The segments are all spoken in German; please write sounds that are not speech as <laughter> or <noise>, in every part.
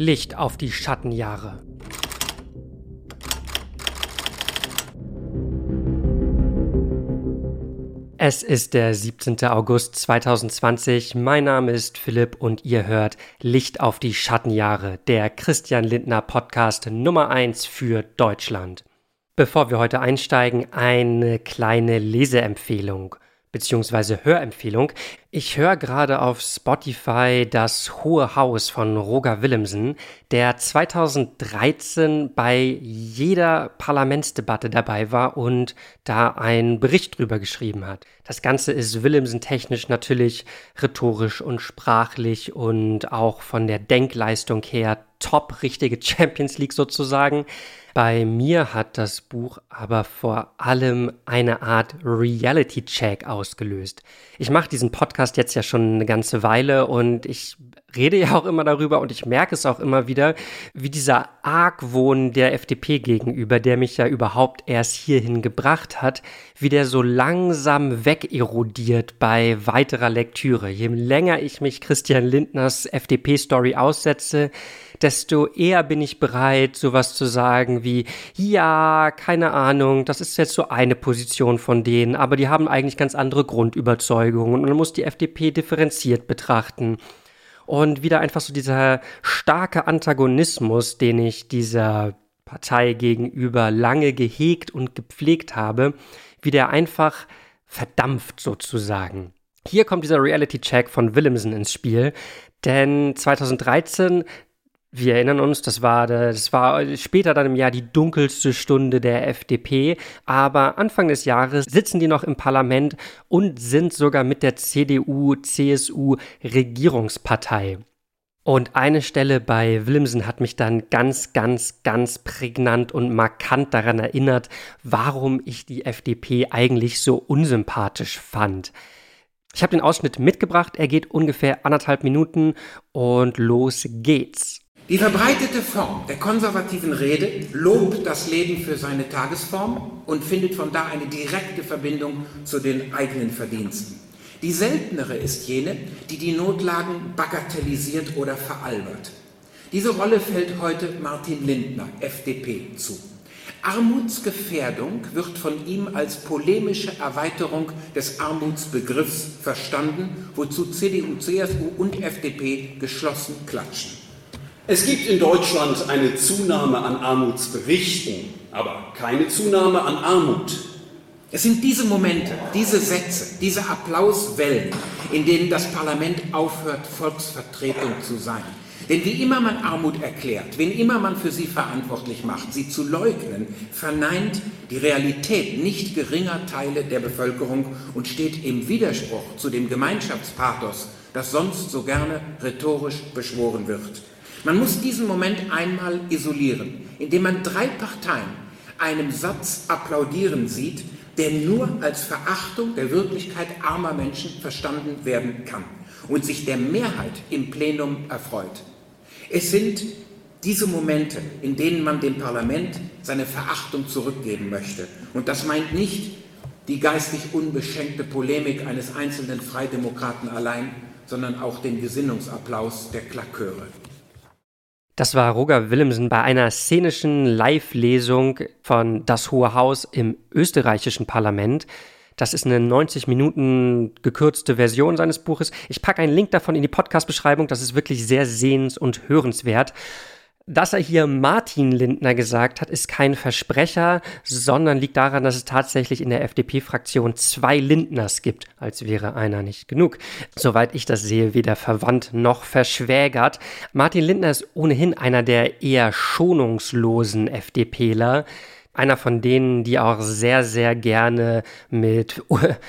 Licht auf die Schattenjahre. Es ist der 17. August 2020. Mein Name ist Philipp und ihr hört Licht auf die Schattenjahre, der Christian Lindner Podcast Nummer 1 für Deutschland. Bevor wir heute einsteigen, eine kleine Leseempfehlung beziehungsweise Hörempfehlung. Ich höre gerade auf Spotify das Hohe Haus von Roger Willemsen, der 2013 bei jeder Parlamentsdebatte dabei war und da einen Bericht drüber geschrieben hat. Das Ganze ist Willemsen technisch natürlich rhetorisch und sprachlich und auch von der Denkleistung her top richtige <laughs> Champions League sozusagen. Bei mir hat das Buch aber vor allem eine Art Reality-Check ausgelöst. Ich mache diesen Podcast jetzt ja schon eine ganze Weile und ich rede ja auch immer darüber und ich merke es auch immer wieder, wie dieser Argwohn der FDP gegenüber, der mich ja überhaupt erst hierhin gebracht hat, wie der so langsam wegerodiert bei weiterer Lektüre. Je länger ich mich Christian Lindners FDP-Story aussetze, desto eher bin ich bereit, sowas zu sagen wie, ja, keine Ahnung, das ist jetzt so eine Position von denen, aber die haben eigentlich ganz andere Grundüberzeugungen und man muss die FDP differenziert betrachten. Und wieder einfach so dieser starke Antagonismus, den ich dieser Partei gegenüber lange gehegt und gepflegt habe, wie der einfach verdampft sozusagen. Hier kommt dieser Reality-Check von Willemsen ins Spiel, denn 2013 wir erinnern uns, das war, das war später dann im Jahr die dunkelste Stunde der FDP, aber Anfang des Jahres sitzen die noch im Parlament und sind sogar mit der CDU, CSU Regierungspartei. Und eine Stelle bei Willemsen hat mich dann ganz, ganz, ganz prägnant und markant daran erinnert, warum ich die FDP eigentlich so unsympathisch fand. Ich habe den Ausschnitt mitgebracht, er geht ungefähr anderthalb Minuten und los geht's. Die verbreitete Form der konservativen Rede lobt das Leben für seine Tagesform und findet von da eine direkte Verbindung zu den eigenen Verdiensten. Die seltenere ist jene, die die Notlagen bagatellisiert oder veralbert. Diese Rolle fällt heute Martin Lindner, FDP, zu. Armutsgefährdung wird von ihm als polemische Erweiterung des Armutsbegriffs verstanden, wozu CDU, CSU und FDP geschlossen klatschen. Es gibt in Deutschland eine Zunahme an Armutsberichten, aber keine Zunahme an Armut. Es sind diese Momente, diese Sätze, diese Applauswellen, in denen das Parlament aufhört, Volksvertretung zu sein. Denn wie immer man Armut erklärt, wen immer man für sie verantwortlich macht, sie zu leugnen, verneint die Realität nicht geringer Teile der Bevölkerung und steht im Widerspruch zu dem Gemeinschaftspathos, das sonst so gerne rhetorisch beschworen wird. Man muss diesen Moment einmal isolieren, indem man drei Parteien einem Satz applaudieren sieht, der nur als Verachtung der Wirklichkeit armer Menschen verstanden werden kann und sich der Mehrheit im Plenum erfreut. Es sind diese Momente, in denen man dem Parlament seine Verachtung zurückgeben möchte. Und das meint nicht die geistig unbeschenkte Polemik eines einzelnen Freidemokraten allein, sondern auch den Gesinnungsapplaus der Klaköre. Das war Roger Willemsen bei einer szenischen Live-Lesung von Das Hohe Haus im österreichischen Parlament. Das ist eine 90 Minuten gekürzte Version seines Buches. Ich packe einen Link davon in die Podcast-Beschreibung. Das ist wirklich sehr sehens- und hörenswert. Dass er hier Martin Lindner gesagt hat, ist kein Versprecher, sondern liegt daran, dass es tatsächlich in der FDP-Fraktion zwei Lindners gibt, als wäre einer nicht genug. Soweit ich das sehe, weder verwandt noch verschwägert. Martin Lindner ist ohnehin einer der eher schonungslosen FDPler. Einer von denen, die auch sehr, sehr gerne mit,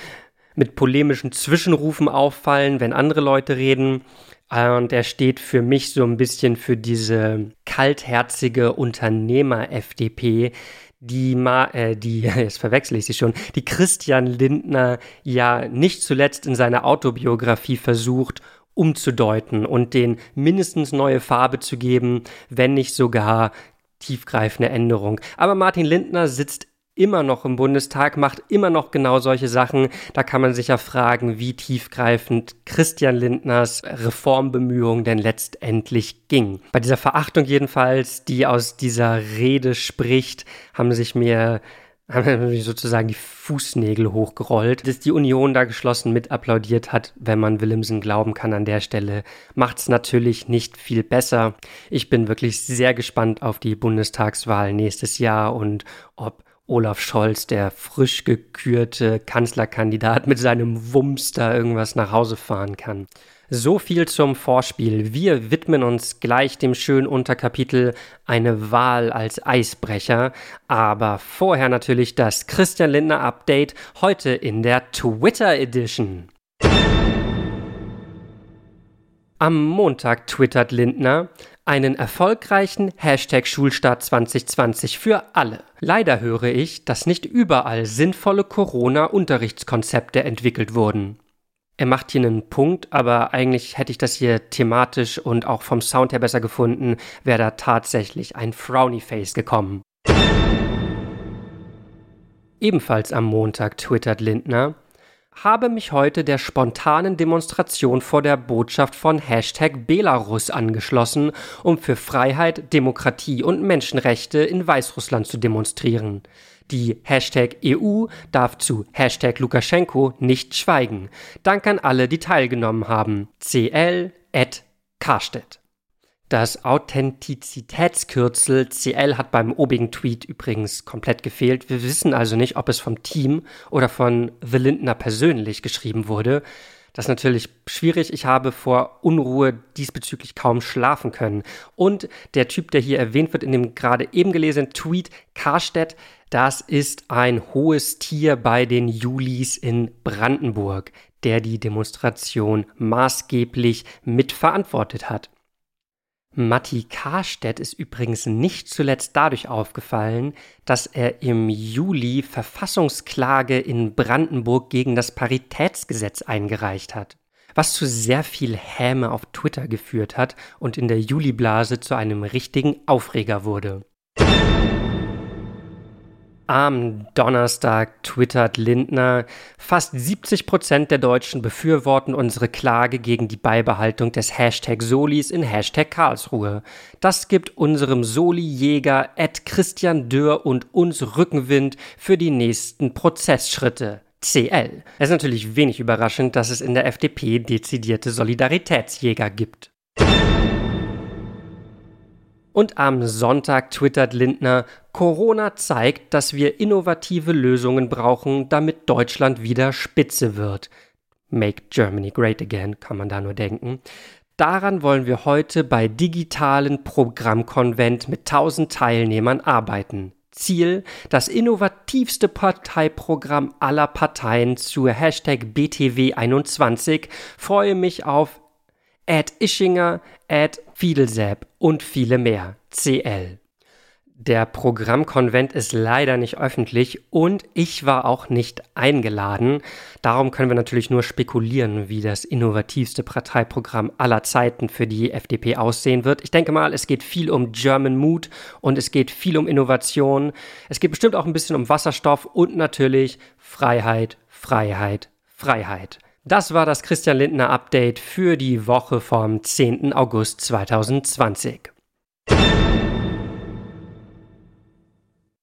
<laughs> mit polemischen Zwischenrufen auffallen, wenn andere Leute reden. Und er steht für mich so ein bisschen für diese kaltherzige Unternehmer-FDP, die, Ma äh, die, <laughs> jetzt verwechsel ich sie schon, die Christian Lindner ja nicht zuletzt in seiner Autobiografie versucht umzudeuten und den mindestens neue Farbe zu geben, wenn nicht sogar tiefgreifende Änderung. Aber Martin Lindner sitzt immer noch im Bundestag, macht immer noch genau solche Sachen. Da kann man sich ja fragen, wie tiefgreifend Christian Lindners Reformbemühungen denn letztendlich ging. Bei dieser Verachtung jedenfalls, die aus dieser Rede spricht, haben sich mir sozusagen die Fußnägel hochgerollt, dass die Union da geschlossen mit applaudiert hat, wenn man Willemsen glauben kann an der Stelle, macht's natürlich nicht viel besser. Ich bin wirklich sehr gespannt auf die Bundestagswahl nächstes Jahr und ob Olaf Scholz, der frisch gekürte Kanzlerkandidat, mit seinem Wumms da irgendwas nach Hause fahren kann. So viel zum Vorspiel. Wir widmen uns gleich dem schönen Unterkapitel Eine Wahl als Eisbrecher. Aber vorher natürlich das Christian Lindner Update heute in der Twitter Edition. Am Montag twittert Lindner einen erfolgreichen Hashtag Schulstart 2020 für alle. Leider höre ich, dass nicht überall sinnvolle Corona-Unterrichtskonzepte entwickelt wurden. Er macht hier einen Punkt, aber eigentlich hätte ich das hier thematisch und auch vom Sound her besser gefunden, wäre da tatsächlich ein Frowny-Face gekommen. Ebenfalls am Montag twittert Lindner, habe mich heute der spontanen Demonstration vor der Botschaft von Hashtag Belarus angeschlossen, um für Freiheit, Demokratie und Menschenrechte in Weißrussland zu demonstrieren. Die Hashtag EU darf zu Hashtag Lukaschenko nicht schweigen. Dank an alle, die teilgenommen haben. CL at Karstedt. Das Authentizitätskürzel CL hat beim obigen Tweet übrigens komplett gefehlt. Wir wissen also nicht, ob es vom Team oder von The Lindner persönlich geschrieben wurde. Das ist natürlich schwierig. Ich habe vor Unruhe diesbezüglich kaum schlafen können. Und der Typ, der hier erwähnt wird in dem gerade eben gelesenen Tweet, Karstedt, das ist ein hohes Tier bei den Julis in Brandenburg, der die Demonstration maßgeblich mitverantwortet hat. Matti Karstedt ist übrigens nicht zuletzt dadurch aufgefallen, dass er im Juli Verfassungsklage in Brandenburg gegen das Paritätsgesetz eingereicht hat, was zu sehr viel Häme auf Twitter geführt hat und in der Juliblase zu einem richtigen Aufreger wurde. Am Donnerstag twittert Lindner, fast 70 Prozent der Deutschen befürworten unsere Klage gegen die Beibehaltung des Hashtag Solis in Hashtag Karlsruhe. Das gibt unserem Soli-Jäger Ed Christian Dürr und uns Rückenwind für die nächsten Prozessschritte. CL. Es ist natürlich wenig überraschend, dass es in der FDP dezidierte Solidaritätsjäger gibt. Und am Sonntag twittert Lindner, Corona zeigt, dass wir innovative Lösungen brauchen, damit Deutschland wieder Spitze wird. Make Germany Great Again, kann man da nur denken. Daran wollen wir heute bei digitalen Programmkonvent mit 1000 Teilnehmern arbeiten. Ziel, das innovativste Parteiprogramm aller Parteien zur Hashtag BTW21. Freue mich auf Ed Ischinger, Ed Fiedelsepp und viele mehr. CL. Der Programmkonvent ist leider nicht öffentlich und ich war auch nicht eingeladen. Darum können wir natürlich nur spekulieren, wie das innovativste Parteiprogramm aller Zeiten für die FDP aussehen wird. Ich denke mal, es geht viel um German Mood und es geht viel um Innovation. Es geht bestimmt auch ein bisschen um Wasserstoff und natürlich Freiheit, Freiheit, Freiheit. Das war das Christian Lindner Update für die Woche vom 10. August 2020.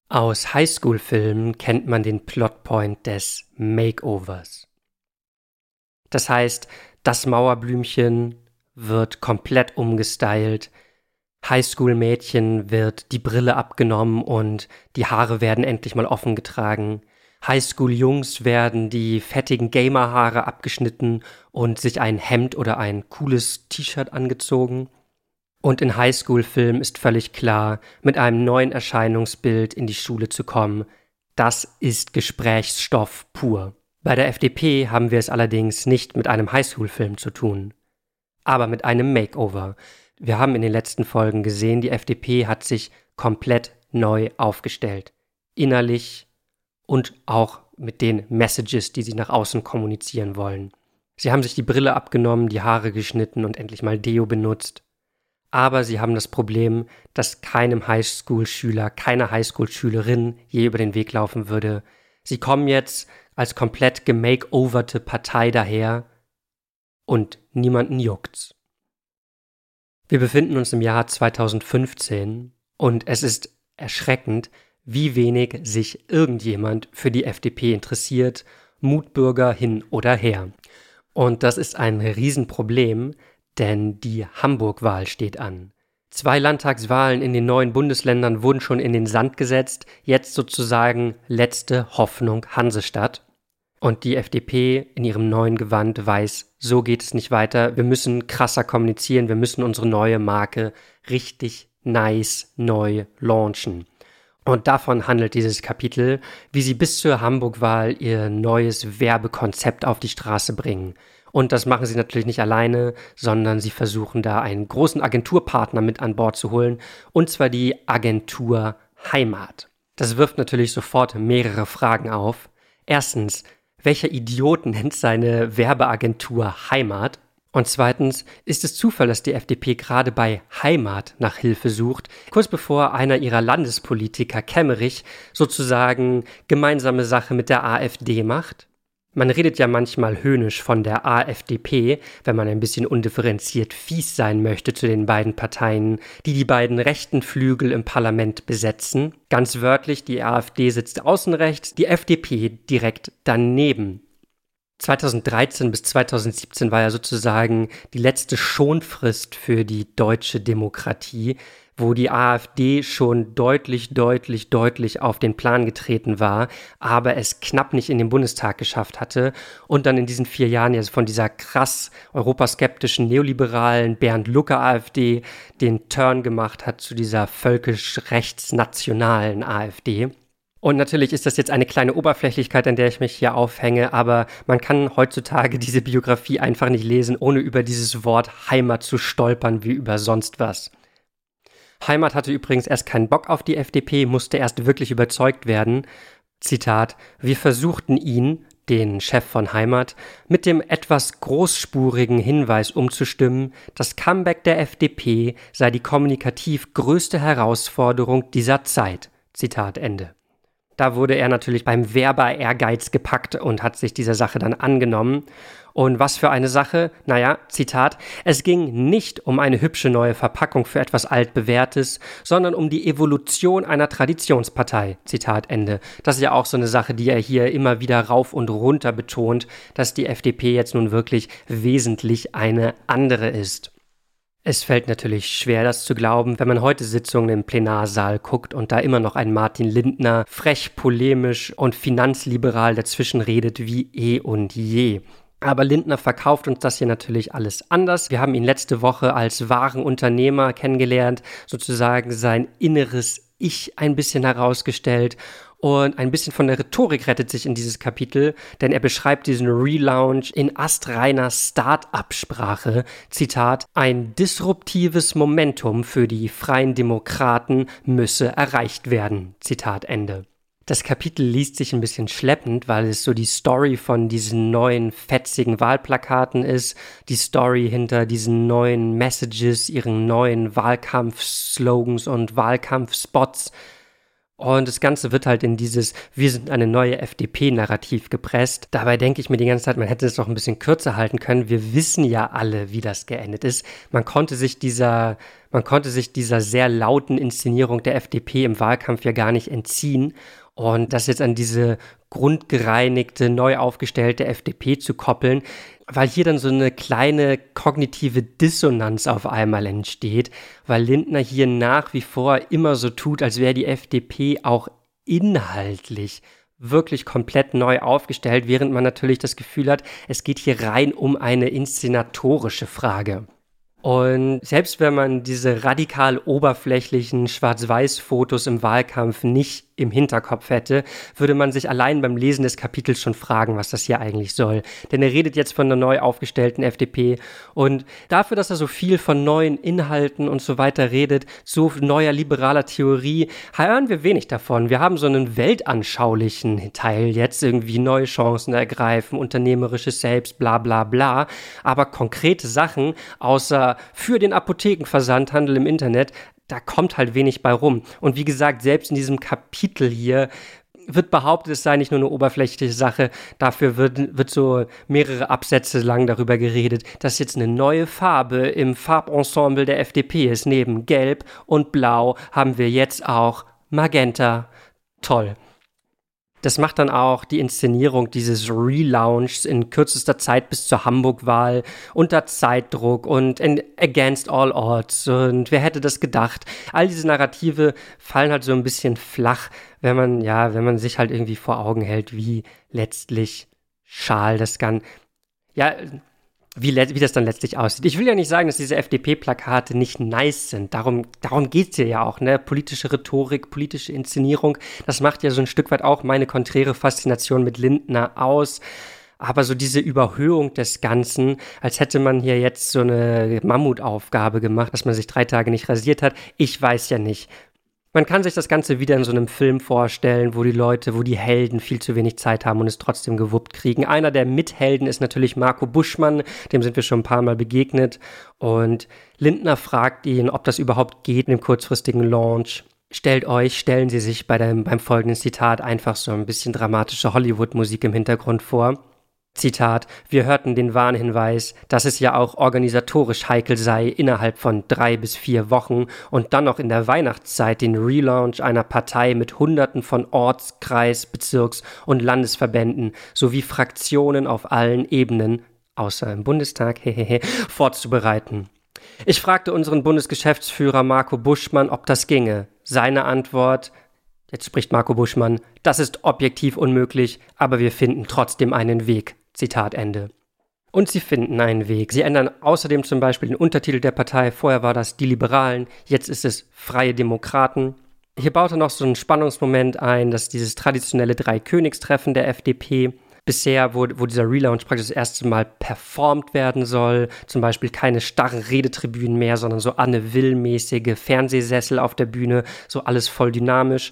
Aus Highschool-Filmen kennt man den Plotpoint des Makeovers. Das heißt, das Mauerblümchen wird komplett umgestylt, Highschool-Mädchen wird die Brille abgenommen und die Haare werden endlich mal offen getragen. Highschool-Jungs werden die fettigen Gamer-Haare abgeschnitten und sich ein Hemd oder ein cooles T-Shirt angezogen. Und in Highschool-Filmen ist völlig klar, mit einem neuen Erscheinungsbild in die Schule zu kommen, das ist Gesprächsstoff pur. Bei der FDP haben wir es allerdings nicht mit einem Highschool-Film zu tun, aber mit einem Makeover. Wir haben in den letzten Folgen gesehen, die FDP hat sich komplett neu aufgestellt. Innerlich und auch mit den Messages, die sie nach außen kommunizieren wollen. Sie haben sich die Brille abgenommen, die Haare geschnitten und endlich mal Deo benutzt. aber sie haben das Problem, dass keinem Highschool-Schüler, keiner Highschool-Schülerin je über den Weg laufen würde. Sie kommen jetzt als komplett gemakeoverte Partei daher und niemanden juckt's. Wir befinden uns im Jahr 2015 und es ist erschreckend, wie wenig sich irgendjemand für die FDP interessiert, Mutbürger hin oder her. Und das ist ein Riesenproblem, denn die Hamburg-Wahl steht an. Zwei Landtagswahlen in den neuen Bundesländern wurden schon in den Sand gesetzt, jetzt sozusagen letzte Hoffnung Hansestadt. Und die FDP in ihrem neuen Gewand weiß, so geht es nicht weiter, wir müssen krasser kommunizieren, wir müssen unsere neue Marke richtig nice neu launchen. Und davon handelt dieses Kapitel, wie sie bis zur Hamburg-Wahl ihr neues Werbekonzept auf die Straße bringen. Und das machen sie natürlich nicht alleine, sondern sie versuchen da einen großen Agenturpartner mit an Bord zu holen, und zwar die Agentur Heimat. Das wirft natürlich sofort mehrere Fragen auf. Erstens, welcher Idiot nennt seine Werbeagentur Heimat? Und zweitens, ist es Zufall, dass die FDP gerade bei Heimat nach Hilfe sucht, kurz bevor einer ihrer Landespolitiker Kemmerich sozusagen gemeinsame Sache mit der AfD macht? Man redet ja manchmal höhnisch von der AfDP, wenn man ein bisschen undifferenziert fies sein möchte zu den beiden Parteien, die die beiden rechten Flügel im Parlament besetzen. Ganz wörtlich, die AfD sitzt außen rechts, die FDP direkt daneben. 2013 bis 2017 war ja sozusagen die letzte Schonfrist für die deutsche Demokratie wo die AfD schon deutlich, deutlich, deutlich auf den Plan getreten war, aber es knapp nicht in den Bundestag geschafft hatte und dann in diesen vier Jahren ja von dieser krass europaskeptischen neoliberalen Bernd Lucke AfD den Turn gemacht hat zu dieser völkisch rechtsnationalen AfD. Und natürlich ist das jetzt eine kleine Oberflächlichkeit, an der ich mich hier aufhänge, aber man kann heutzutage <laughs> diese Biografie einfach nicht lesen, ohne über dieses Wort Heimat zu stolpern wie über sonst was. Heimat hatte übrigens erst keinen Bock auf die FDP, musste erst wirklich überzeugt werden. Zitat, wir versuchten ihn, den Chef von Heimat, mit dem etwas großspurigen Hinweis umzustimmen, das Comeback der FDP sei die kommunikativ größte Herausforderung dieser Zeit. Zitat Ende. Da wurde er natürlich beim Werber-Ehrgeiz gepackt und hat sich dieser Sache dann angenommen. Und was für eine Sache? Naja, Zitat, es ging nicht um eine hübsche neue Verpackung für etwas altbewährtes, sondern um die Evolution einer Traditionspartei. Zitat Ende. Das ist ja auch so eine Sache, die er hier immer wieder rauf und runter betont, dass die FDP jetzt nun wirklich wesentlich eine andere ist. Es fällt natürlich schwer, das zu glauben, wenn man heute Sitzungen im Plenarsaal guckt und da immer noch ein Martin Lindner frech, polemisch und finanzliberal dazwischen redet wie eh und je. Aber Lindner verkauft uns das hier natürlich alles anders. Wir haben ihn letzte Woche als wahren Unternehmer kennengelernt, sozusagen sein inneres Ich ein bisschen herausgestellt. Und ein bisschen von der Rhetorik rettet sich in dieses Kapitel, denn er beschreibt diesen Relaunch in astreiner Start-up-Sprache. Zitat, ein disruptives Momentum für die freien Demokraten müsse erreicht werden. Zitat Ende. Das Kapitel liest sich ein bisschen schleppend, weil es so die Story von diesen neuen fetzigen Wahlplakaten ist, die Story hinter diesen neuen Messages, ihren neuen Wahlkampfslogans und Wahlkampfspots. Und das Ganze wird halt in dieses Wir sind eine neue FDP-Narrativ gepresst. Dabei denke ich mir die ganze Zeit, man hätte es doch ein bisschen kürzer halten können. Wir wissen ja alle, wie das geendet ist. Man konnte sich dieser, man konnte sich dieser sehr lauten Inszenierung der FDP im Wahlkampf ja gar nicht entziehen. Und das jetzt an diese grundgereinigte, neu aufgestellte FDP zu koppeln, weil hier dann so eine kleine kognitive Dissonanz auf einmal entsteht, weil Lindner hier nach wie vor immer so tut, als wäre die FDP auch inhaltlich wirklich komplett neu aufgestellt, während man natürlich das Gefühl hat, es geht hier rein um eine inszenatorische Frage. Und selbst wenn man diese radikal oberflächlichen Schwarz-Weiß-Fotos im Wahlkampf nicht im Hinterkopf hätte, würde man sich allein beim Lesen des Kapitels schon fragen, was das hier eigentlich soll. Denn er redet jetzt von einer neu aufgestellten FDP und dafür, dass er so viel von neuen Inhalten und so weiter redet, so neuer liberaler Theorie, hören wir wenig davon. Wir haben so einen weltanschaulichen Teil jetzt, irgendwie neue Chancen ergreifen, unternehmerisches Selbst, bla bla bla. Aber konkrete Sachen, außer für den Apothekenversandhandel im Internet, da kommt halt wenig bei rum. Und wie gesagt, selbst in diesem Kapitel hier wird behauptet, es sei nicht nur eine oberflächliche Sache. Dafür wird, wird so mehrere Absätze lang darüber geredet, dass jetzt eine neue Farbe im Farbensemble der FDP ist. Neben Gelb und Blau haben wir jetzt auch Magenta. Toll. Das macht dann auch die Inszenierung dieses Relaunchs in kürzester Zeit bis zur Hamburg-Wahl unter Zeitdruck und against all odds. Und wer hätte das gedacht? All diese Narrative fallen halt so ein bisschen flach, wenn man, ja, wenn man sich halt irgendwie vor Augen hält, wie letztlich schal das kann. Ja, wie, wie das dann letztlich aussieht. Ich will ja nicht sagen, dass diese FDP-Plakate nicht nice sind. Darum, darum geht es hier ja auch. Ne? Politische Rhetorik, politische Inszenierung, das macht ja so ein Stück weit auch meine konträre Faszination mit Lindner aus. Aber so diese Überhöhung des Ganzen, als hätte man hier jetzt so eine Mammutaufgabe gemacht, dass man sich drei Tage nicht rasiert hat. Ich weiß ja nicht. Man kann sich das Ganze wieder in so einem Film vorstellen, wo die Leute, wo die Helden viel zu wenig Zeit haben und es trotzdem gewuppt kriegen. Einer der Mithelden ist natürlich Marco Buschmann, dem sind wir schon ein paar Mal begegnet. Und Lindner fragt ihn, ob das überhaupt geht in dem kurzfristigen Launch. Stellt euch, stellen Sie sich bei dem, beim folgenden Zitat einfach so ein bisschen dramatische Hollywood-Musik im Hintergrund vor. Zitat, wir hörten den Warnhinweis, dass es ja auch organisatorisch heikel sei, innerhalb von drei bis vier Wochen und dann noch in der Weihnachtszeit den Relaunch einer Partei mit Hunderten von Orts-, Kreis-, Bezirks- und Landesverbänden sowie Fraktionen auf allen Ebenen, außer im Bundestag, <laughs> hehehe, vorzubereiten. Ich fragte unseren Bundesgeschäftsführer Marco Buschmann, ob das ginge. Seine Antwort, Jetzt spricht Marco Buschmann, das ist objektiv unmöglich, aber wir finden trotzdem einen Weg. Zitat Ende. Und sie finden einen Weg. Sie ändern außerdem zum Beispiel den Untertitel der Partei. Vorher war das die Liberalen, jetzt ist es Freie Demokraten. Hier baut er noch so einen Spannungsmoment ein, dass dieses traditionelle Dreikönigstreffen der FDP bisher, wo, wo dieser Relaunch praktisch das erste Mal performt werden soll. Zum Beispiel keine starren Redetribünen mehr, sondern so Anne Will-mäßige Fernsehsessel auf der Bühne, so alles voll dynamisch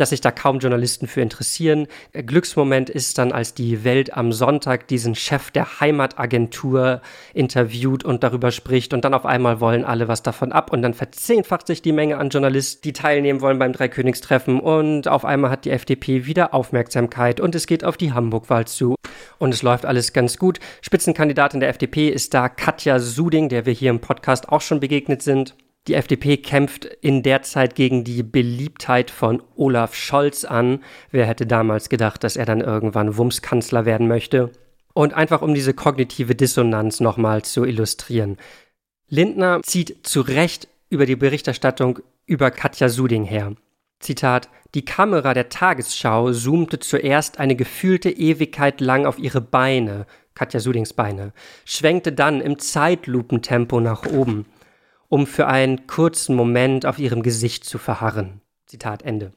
dass sich da kaum Journalisten für interessieren. Glücksmoment ist dann, als die Welt am Sonntag diesen Chef der Heimatagentur interviewt und darüber spricht und dann auf einmal wollen alle was davon ab und dann verzehnfacht sich die Menge an Journalisten, die teilnehmen wollen beim Dreikönigstreffen und auf einmal hat die FDP wieder Aufmerksamkeit und es geht auf die Hamburg-Wahl zu und es läuft alles ganz gut. Spitzenkandidatin der FDP ist da Katja Suding, der wir hier im Podcast auch schon begegnet sind. Die FDP kämpft in der Zeit gegen die Beliebtheit von Olaf Scholz an. Wer hätte damals gedacht, dass er dann irgendwann Wumskanzler werden möchte? Und einfach um diese kognitive Dissonanz nochmal zu illustrieren. Lindner zieht zu Recht über die Berichterstattung über Katja Suding her. Zitat, die Kamera der Tagesschau zoomte zuerst eine gefühlte Ewigkeit lang auf ihre Beine, Katja Sudings Beine, schwenkte dann im Zeitlupentempo nach oben um für einen kurzen Moment auf ihrem Gesicht zu verharren. Zitat Ende.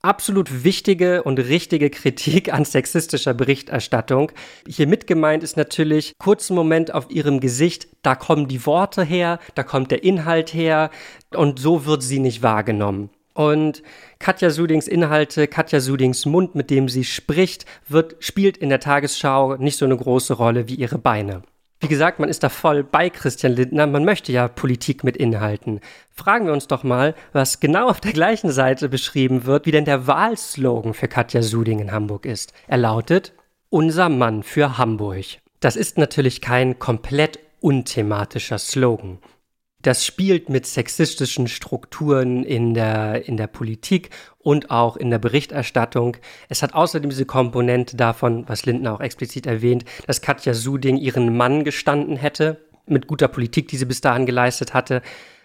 Absolut wichtige und richtige Kritik an sexistischer Berichterstattung. Hier mitgemeint ist natürlich, kurzen Moment auf ihrem Gesicht, da kommen die Worte her, da kommt der Inhalt her und so wird sie nicht wahrgenommen. Und Katja Sudings Inhalte, Katja Sudings Mund, mit dem sie spricht, wird, spielt in der Tagesschau nicht so eine große Rolle wie ihre Beine. Wie gesagt, man ist da voll bei Christian Lindner. Man möchte ja Politik mit Inhalten. Fragen wir uns doch mal, was genau auf der gleichen Seite beschrieben wird, wie denn der Wahlslogan für Katja Suding in Hamburg ist. Er lautet Unser Mann für Hamburg. Das ist natürlich kein komplett unthematischer Slogan. Das spielt mit sexistischen Strukturen in der, in der Politik und auch in der Berichterstattung. Es hat außerdem diese Komponente davon, was Lindner auch explizit erwähnt, dass Katja Suding ihren Mann gestanden hätte, mit guter Politik, die sie bis dahin geleistet hatte.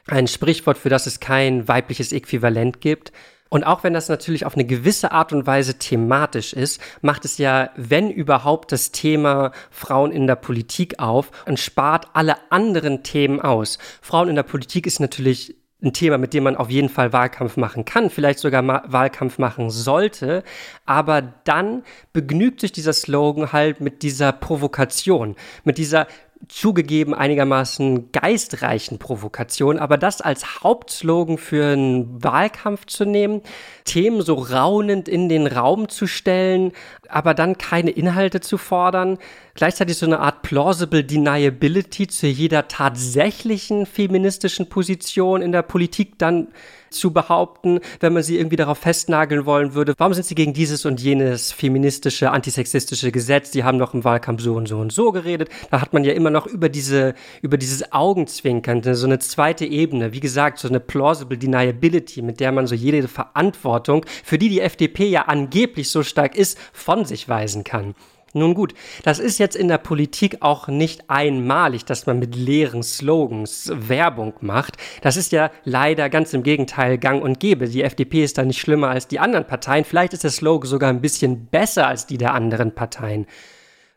Ein Sprichwort, für das es kein weibliches Äquivalent gibt. Und auch wenn das natürlich auf eine gewisse Art und Weise thematisch ist, macht es ja, wenn überhaupt, das Thema Frauen in der Politik auf und spart alle anderen Themen aus. Frauen in der Politik ist natürlich ein Thema, mit dem man auf jeden Fall Wahlkampf machen kann, vielleicht sogar Wahlkampf machen sollte. Aber dann begnügt sich dieser Slogan halt mit dieser Provokation, mit dieser zugegeben einigermaßen geistreichen Provokation, aber das als Hauptslogan für einen Wahlkampf zu nehmen, Themen so raunend in den Raum zu stellen, aber dann keine Inhalte zu fordern, gleichzeitig so eine Art plausible Deniability zu jeder tatsächlichen feministischen Position in der Politik dann zu behaupten, wenn man sie irgendwie darauf festnageln wollen würde. Warum sind sie gegen dieses und jenes feministische, antisexistische Gesetz? Die haben doch im Wahlkampf so und so und so geredet. Da hat man ja immer noch über diese, über dieses Augenzwinkern, so eine zweite Ebene. Wie gesagt, so eine plausible Deniability, mit der man so jede Verantwortung, für die die FDP ja angeblich so stark ist, von sich weisen kann. Nun gut, das ist jetzt in der Politik auch nicht einmalig, dass man mit leeren Slogans Werbung macht. Das ist ja leider ganz im Gegenteil gang und gäbe. Die FDP ist da nicht schlimmer als die anderen Parteien. Vielleicht ist der Slogan sogar ein bisschen besser als die der anderen Parteien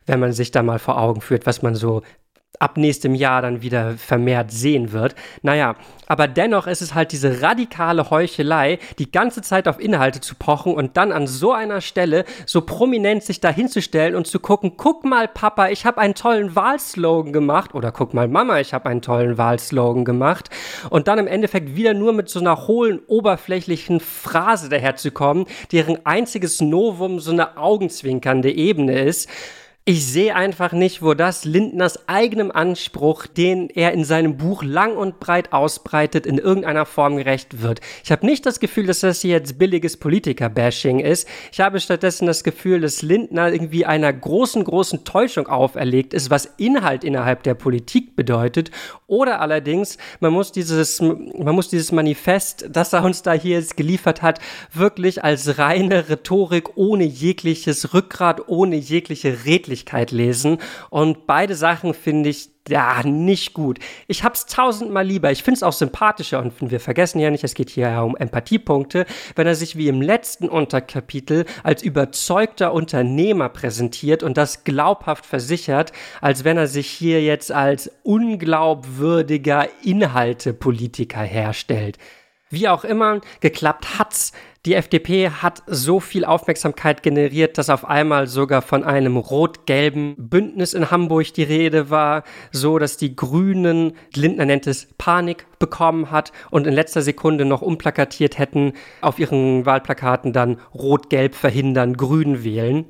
wenn man sich da mal vor Augen führt, was man so ab nächstem Jahr dann wieder vermehrt sehen wird. Naja, aber dennoch ist es halt diese radikale Heuchelei, die ganze Zeit auf Inhalte zu pochen und dann an so einer Stelle so prominent sich da hinzustellen und zu gucken, guck mal Papa, ich habe einen tollen Wahlslogan gemacht oder guck mal Mama, ich habe einen tollen Wahlslogan gemacht und dann im Endeffekt wieder nur mit so einer hohlen, oberflächlichen Phrase daherzukommen, deren einziges Novum so eine augenzwinkernde Ebene ist. Ich sehe einfach nicht, wo das Lindners eigenem Anspruch, den er in seinem Buch lang und breit ausbreitet, in irgendeiner Form gerecht wird. Ich habe nicht das Gefühl, dass das hier jetzt billiges Politiker-Bashing ist. Ich habe stattdessen das Gefühl, dass Lindner irgendwie einer großen, großen Täuschung auferlegt ist, was Inhalt innerhalb der Politik bedeutet. Oder allerdings, man muss dieses, man muss dieses Manifest, das er uns da hier jetzt geliefert hat, wirklich als reine Rhetorik ohne jegliches Rückgrat, ohne jegliche Redlichkeit Öffentlichkeit lesen. Und beide Sachen finde ich ja, nicht gut. Ich hab's tausendmal lieber. Ich find's auch sympathischer und wir vergessen ja nicht, es geht hier ja um Empathiepunkte, wenn er sich wie im letzten Unterkapitel als überzeugter Unternehmer präsentiert und das glaubhaft versichert, als wenn er sich hier jetzt als unglaubwürdiger Inhaltepolitiker herstellt. Wie auch immer, geklappt hat's. Die FDP hat so viel Aufmerksamkeit generiert, dass auf einmal sogar von einem rot-gelben Bündnis in Hamburg die Rede war, so dass die Grünen, Lindner nennt es Panik bekommen hat und in letzter Sekunde noch umplakatiert hätten, auf ihren Wahlplakaten dann rot-gelb verhindern, grün wählen.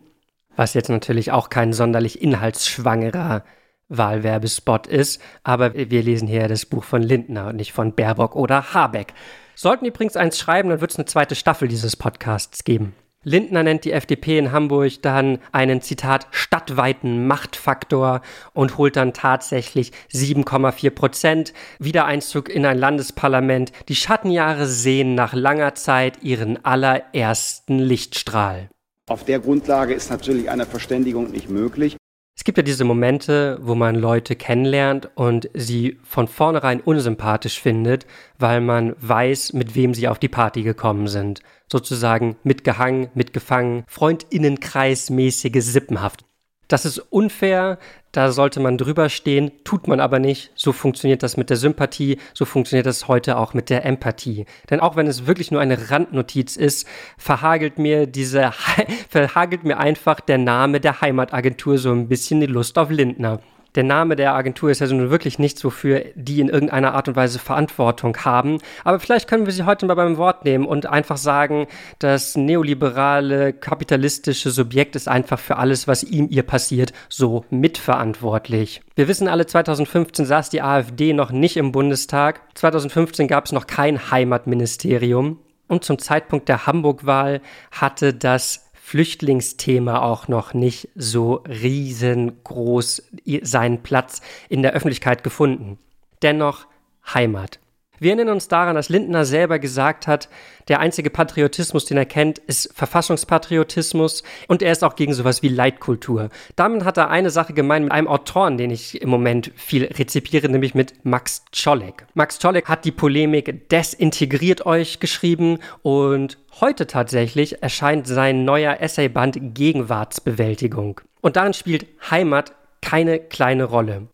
Was jetzt natürlich auch kein sonderlich inhaltsschwangerer Wahlwerbespot ist, aber wir lesen hier das Buch von Lindner und nicht von Baerbock oder Habeck. Sollten übrigens eins schreiben, dann wird es eine zweite Staffel dieses Podcasts geben. Lindner nennt die FDP in Hamburg dann einen Zitat stadtweiten Machtfaktor und holt dann tatsächlich 7,4 Prozent. Wiedereinzug in ein Landesparlament. Die Schattenjahre sehen nach langer Zeit ihren allerersten Lichtstrahl. Auf der Grundlage ist natürlich eine Verständigung nicht möglich. Es gibt ja diese Momente, wo man Leute kennenlernt und sie von vornherein unsympathisch findet, weil man weiß, mit wem sie auf die Party gekommen sind. Sozusagen mitgehangen, mitgefangen, Freundinnenkreismäßige Sippenhaft. Das ist unfair, da sollte man drüber stehen, tut man aber nicht. So funktioniert das mit der Sympathie, so funktioniert das heute auch mit der Empathie. Denn auch wenn es wirklich nur eine Randnotiz ist, verhagelt mir diese, <laughs> verhagelt mir einfach der Name der Heimatagentur so ein bisschen die Lust auf Lindner der Name der Agentur ist ja also nun wirklich nichts, wofür die in irgendeiner Art und Weise Verantwortung haben. Aber vielleicht können wir sie heute mal beim Wort nehmen und einfach sagen, das neoliberale, kapitalistische Subjekt ist einfach für alles, was ihm ihr passiert, so mitverantwortlich. Wir wissen alle, 2015 saß die AfD noch nicht im Bundestag. 2015 gab es noch kein Heimatministerium. Und zum Zeitpunkt der Hamburg-Wahl hatte das Flüchtlingsthema auch noch nicht so riesengroß seinen Platz in der Öffentlichkeit gefunden. Dennoch Heimat. Wir erinnern uns daran, dass Lindner selber gesagt hat, der einzige Patriotismus, den er kennt, ist Verfassungspatriotismus und er ist auch gegen sowas wie Leitkultur. Damit hat er eine Sache gemein mit einem Autoren, den ich im Moment viel rezipiere, nämlich mit Max Czolek. Max Czolek hat die Polemik Desintegriert euch geschrieben und heute tatsächlich erscheint sein neuer Essayband Gegenwartsbewältigung. Und darin spielt Heimat keine kleine Rolle.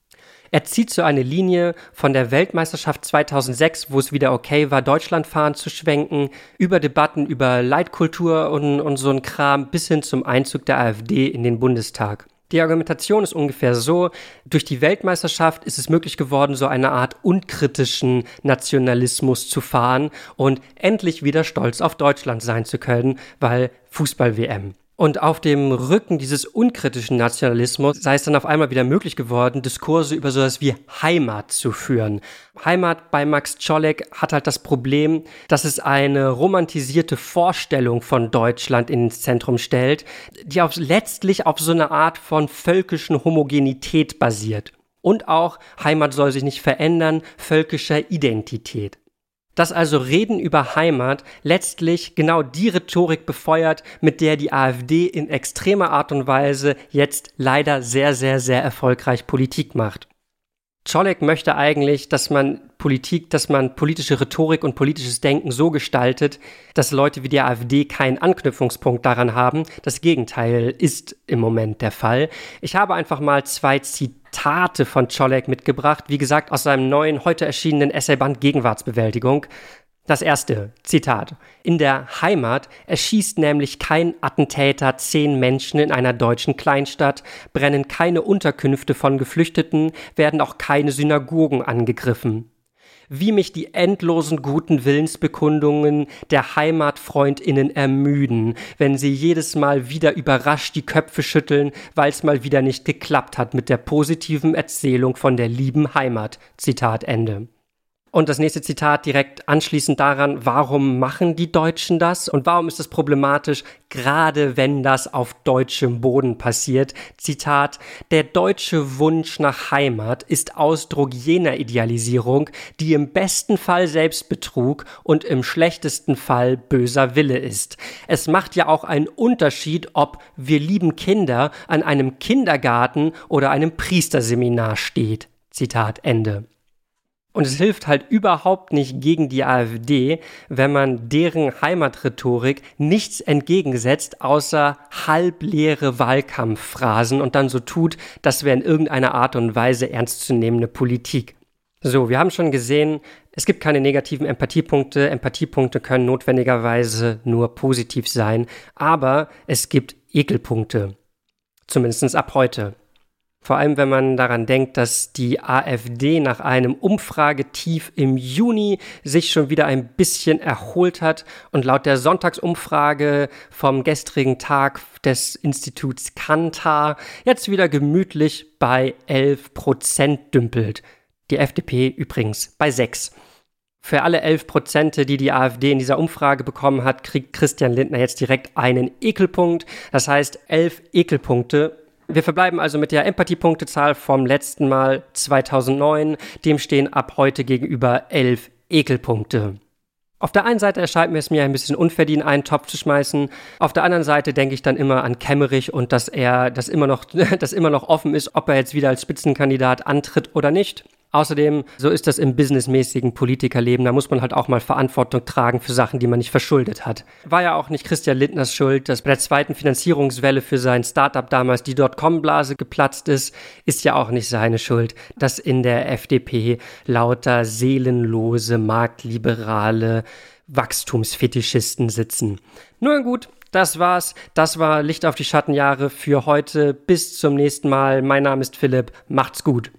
Er zieht so eine Linie von der Weltmeisterschaft 2006, wo es wieder okay war, Deutschland fahren zu schwenken, über Debatten über Leitkultur und, und so ein Kram bis hin zum Einzug der AfD in den Bundestag. Die Argumentation ist ungefähr so, durch die Weltmeisterschaft ist es möglich geworden, so eine Art unkritischen Nationalismus zu fahren und endlich wieder stolz auf Deutschland sein zu können, weil Fußball-WM. Und auf dem Rücken dieses unkritischen Nationalismus sei es dann auf einmal wieder möglich geworden, Diskurse über sowas wie Heimat zu führen. Heimat bei Max Czolek hat halt das Problem, dass es eine romantisierte Vorstellung von Deutschland ins Zentrum stellt, die auf, letztlich auf so eine Art von völkischen Homogenität basiert. Und auch Heimat soll sich nicht verändern, völkischer Identität dass also Reden über Heimat letztlich genau die Rhetorik befeuert, mit der die AfD in extremer Art und Weise jetzt leider sehr, sehr, sehr erfolgreich Politik macht. Czolek möchte eigentlich, dass man Politik, dass man politische Rhetorik und politisches Denken so gestaltet, dass Leute wie die AfD keinen Anknüpfungspunkt daran haben. Das Gegenteil ist im Moment der Fall. Ich habe einfach mal zwei Zitate von Czolek mitgebracht, wie gesagt aus seinem neuen, heute erschienenen Essayband Gegenwartsbewältigung. Das erste Zitat. In der Heimat erschießt nämlich kein Attentäter zehn Menschen in einer deutschen Kleinstadt, brennen keine Unterkünfte von Geflüchteten, werden auch keine Synagogen angegriffen. Wie mich die endlosen guten Willensbekundungen der Heimatfreundinnen ermüden, wenn sie jedes Mal wieder überrascht die Köpfe schütteln, weil es mal wieder nicht geklappt hat mit der positiven Erzählung von der lieben Heimat. Zitat Ende. Und das nächste Zitat direkt anschließend daran, warum machen die Deutschen das und warum ist es problematisch, gerade wenn das auf deutschem Boden passiert? Zitat, der deutsche Wunsch nach Heimat ist Ausdruck jener Idealisierung, die im besten Fall Selbstbetrug und im schlechtesten Fall böser Wille ist. Es macht ja auch einen Unterschied, ob wir lieben Kinder an einem Kindergarten oder einem Priesterseminar steht. Zitat Ende. Und es hilft halt überhaupt nicht gegen die AfD, wenn man deren Heimatrhetorik nichts entgegensetzt, außer halbleere Wahlkampfphrasen und dann so tut, das wäre in irgendeiner Art und Weise ernstzunehmende Politik. So, wir haben schon gesehen, es gibt keine negativen Empathiepunkte. Empathiepunkte können notwendigerweise nur positiv sein, aber es gibt Ekelpunkte. Zumindest ab heute. Vor allem, wenn man daran denkt, dass die AfD nach einem Umfragetief im Juni sich schon wieder ein bisschen erholt hat und laut der Sonntagsumfrage vom gestrigen Tag des Instituts Kantar jetzt wieder gemütlich bei 11 Prozent dümpelt. Die FDP übrigens bei 6. Für alle 11 Prozente, die die AfD in dieser Umfrage bekommen hat, kriegt Christian Lindner jetzt direkt einen Ekelpunkt. Das heißt, 11 Ekelpunkte wir verbleiben also mit der Empathiepunktezahl vom letzten Mal 2009. Dem stehen ab heute gegenüber 11 Ekelpunkte. Auf der einen Seite erscheint es mir ein bisschen unverdient, einen Topf zu schmeißen. Auf der anderen Seite denke ich dann immer an Kemmerich und dass er das immer noch, <laughs> das immer noch offen ist, ob er jetzt wieder als Spitzenkandidat antritt oder nicht. Außerdem, so ist das im businessmäßigen Politikerleben, da muss man halt auch mal Verantwortung tragen für Sachen, die man nicht verschuldet hat. War ja auch nicht Christian Lindners Schuld, dass bei der zweiten Finanzierungswelle für sein Startup damals die Dotcom-Blase geplatzt ist, ist ja auch nicht seine Schuld, dass in der FDP lauter seelenlose, marktliberale Wachstumsfetischisten sitzen. Nur gut, das war's. Das war Licht auf die Schattenjahre für heute. Bis zum nächsten Mal. Mein Name ist Philipp. Macht's gut.